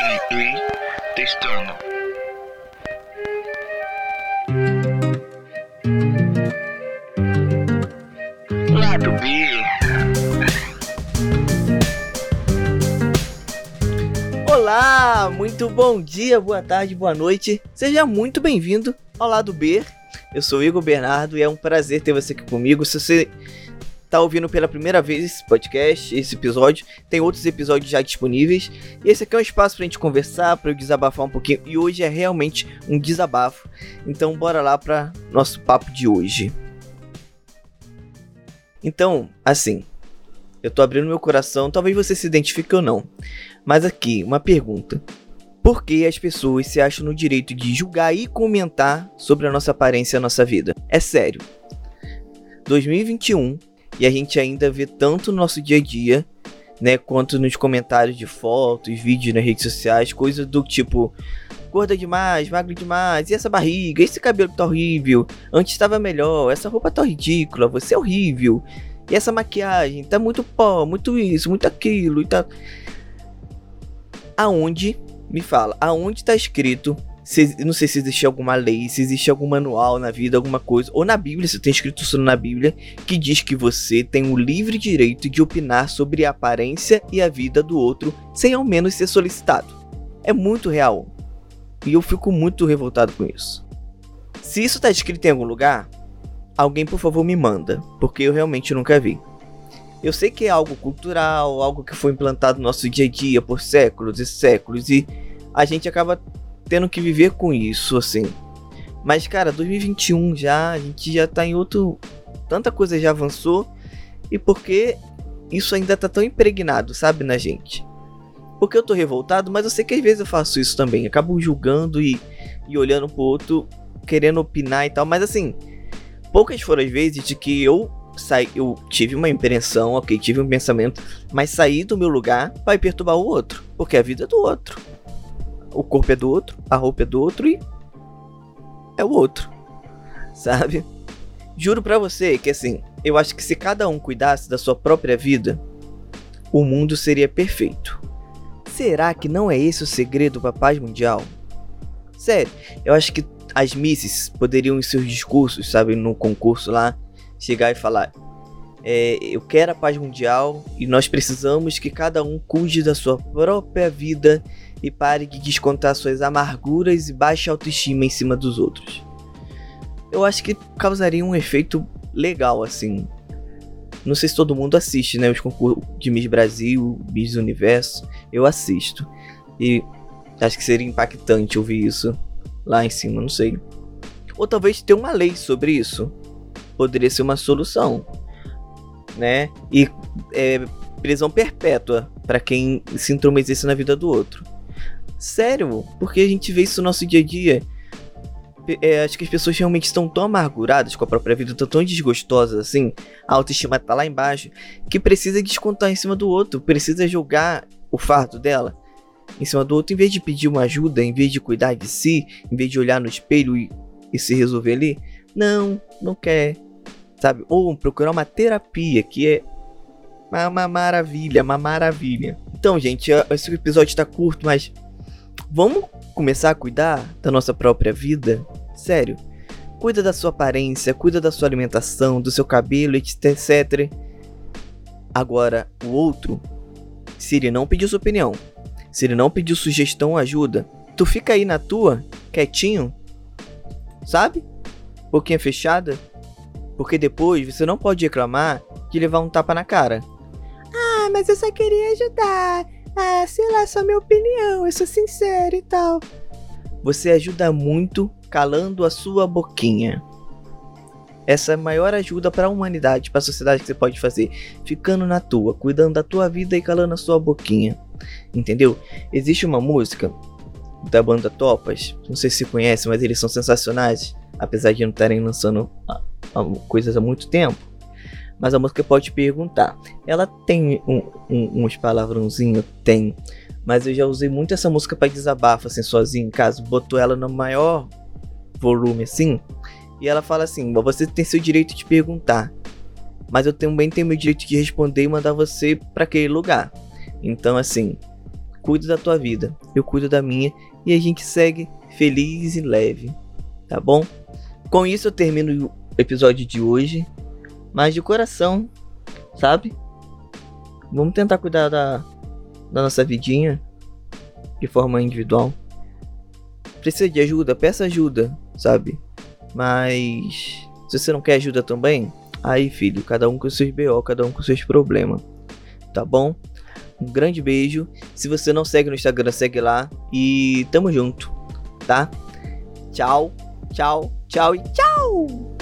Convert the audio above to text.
Um, dois, testando. Lado B. Olá, muito bom dia, boa tarde, boa noite. Seja muito bem-vindo ao lado B. Eu sou Igor Bernardo e é um prazer ter você aqui comigo. Se você tá ouvindo pela primeira vez esse podcast, esse episódio, tem outros episódios já disponíveis. E esse aqui é um espaço pra gente conversar, pra eu desabafar um pouquinho. E hoje é realmente um desabafo. Então bora lá para nosso papo de hoje. Então, assim, eu tô abrindo meu coração, talvez você se identifique ou não. Mas aqui, uma pergunta. Por que as pessoas se acham no direito de julgar e comentar sobre a nossa aparência e a nossa vida? É sério. 2021 e a gente ainda vê tanto no nosso dia a dia, né, quanto nos comentários de fotos, vídeos nas redes sociais, coisas do tipo gorda demais, magro demais, e essa barriga, esse cabelo tá horrível, antes estava melhor, essa roupa tá ridícula, você é horrível. E essa maquiagem tá muito pó, muito isso, muito aquilo e tá Aonde me fala, aonde tá escrito se, não sei se existe alguma lei, se existe algum manual na vida, alguma coisa, ou na Bíblia, se tem escrito isso na Bíblia, que diz que você tem o livre direito de opinar sobre a aparência e a vida do outro sem ao menos ser solicitado. É muito real. E eu fico muito revoltado com isso. Se isso tá escrito em algum lugar, alguém por favor me manda, porque eu realmente nunca vi. Eu sei que é algo cultural, algo que foi implantado no nosso dia a dia por séculos e séculos, e a gente acaba tendo que viver com isso, assim. Mas, cara, 2021 já, a gente já tá em outro. Tanta coisa já avançou. E porque isso ainda tá tão impregnado, sabe, na gente. Porque eu tô revoltado, mas eu sei que às vezes eu faço isso também. Acabo julgando e, e olhando pro outro, querendo opinar e tal. Mas assim, poucas foram as vezes de que eu saí, eu tive uma impressão, ok, tive um pensamento, mas saí do meu lugar para perturbar o outro. Porque a vida é do outro o corpo é do outro, a roupa é do outro e é o outro, sabe? Juro pra você que assim, eu acho que se cada um cuidasse da sua própria vida, o mundo seria perfeito. Será que não é esse o segredo para a paz mundial? Sério, eu acho que as misses poderiam em seus discursos, sabe, no concurso lá, chegar e falar: é, eu quero a paz mundial e nós precisamos que cada um cuide da sua própria vida e pare de descontar suas amarguras e baixa autoestima em cima dos outros. Eu acho que causaria um efeito legal assim. Não sei se todo mundo assiste, né? Os concursos de Miss Brasil, Miss Universo. Eu assisto. E acho que seria impactante ouvir isso lá em cima, não sei. Ou talvez ter uma lei sobre isso. Poderia ser uma solução. Né? E é, prisão perpétua para quem se intrometesse na vida do outro. Sério, porque a gente vê isso no nosso dia a dia. É, acho que as pessoas realmente estão tão amarguradas com a própria vida, estão tão desgostosas assim, a autoestima tá lá embaixo, que precisa descontar em cima do outro, precisa jogar o fardo dela em cima do outro, em vez de pedir uma ajuda, em vez de cuidar de si, em vez de olhar no espelho e, e se resolver ali. Não, não quer, sabe? Ou procurar uma terapia, que é uma, uma maravilha, uma maravilha. Então, gente, esse episódio tá curto, mas Vamos começar a cuidar da nossa própria vida? Sério. Cuida da sua aparência, cuida da sua alimentação, do seu cabelo, etc. Agora, o outro, se ele não pediu sua opinião, se ele não pediu sugestão ou ajuda, tu fica aí na tua, quietinho, sabe? Boquinha fechada, porque depois você não pode reclamar de levar um tapa na cara. Mas eu só queria ajudar. Ah, sei lá, só minha opinião, eu sou sincero e tal. Você ajuda muito calando a sua boquinha. Essa é a maior ajuda para a humanidade, para a sociedade que você pode fazer, ficando na tua, cuidando da tua vida e calando a sua boquinha. Entendeu? Existe uma música da banda Topas, não sei se conhece, mas eles são sensacionais, apesar de não estarem lançando ah, coisas há muito tempo mas a música pode perguntar. Ela tem um, um, uns palavrãozinhos? Tem. Mas eu já usei muito essa música para desabafo, assim, sozinho em casa. Botou ela no maior volume, assim. E ela fala assim: você tem seu direito de perguntar. Mas eu também tenho meu direito de responder e mandar você para aquele lugar. Então, assim, cuida da tua vida, eu cuido da minha e a gente segue feliz e leve, tá bom? Com isso eu termino o episódio de hoje, mas de coração, sabe? Vamos tentar cuidar da, da nossa vidinha de forma individual. Precisa de ajuda? Peça ajuda, sabe? Mas se você não quer ajuda também, aí filho, cada um com seus BO, cada um com seus problemas, tá bom? Um grande beijo. Se você não segue no Instagram, segue lá e tamo junto, tá? Tchau, tchau, tchau e tchau!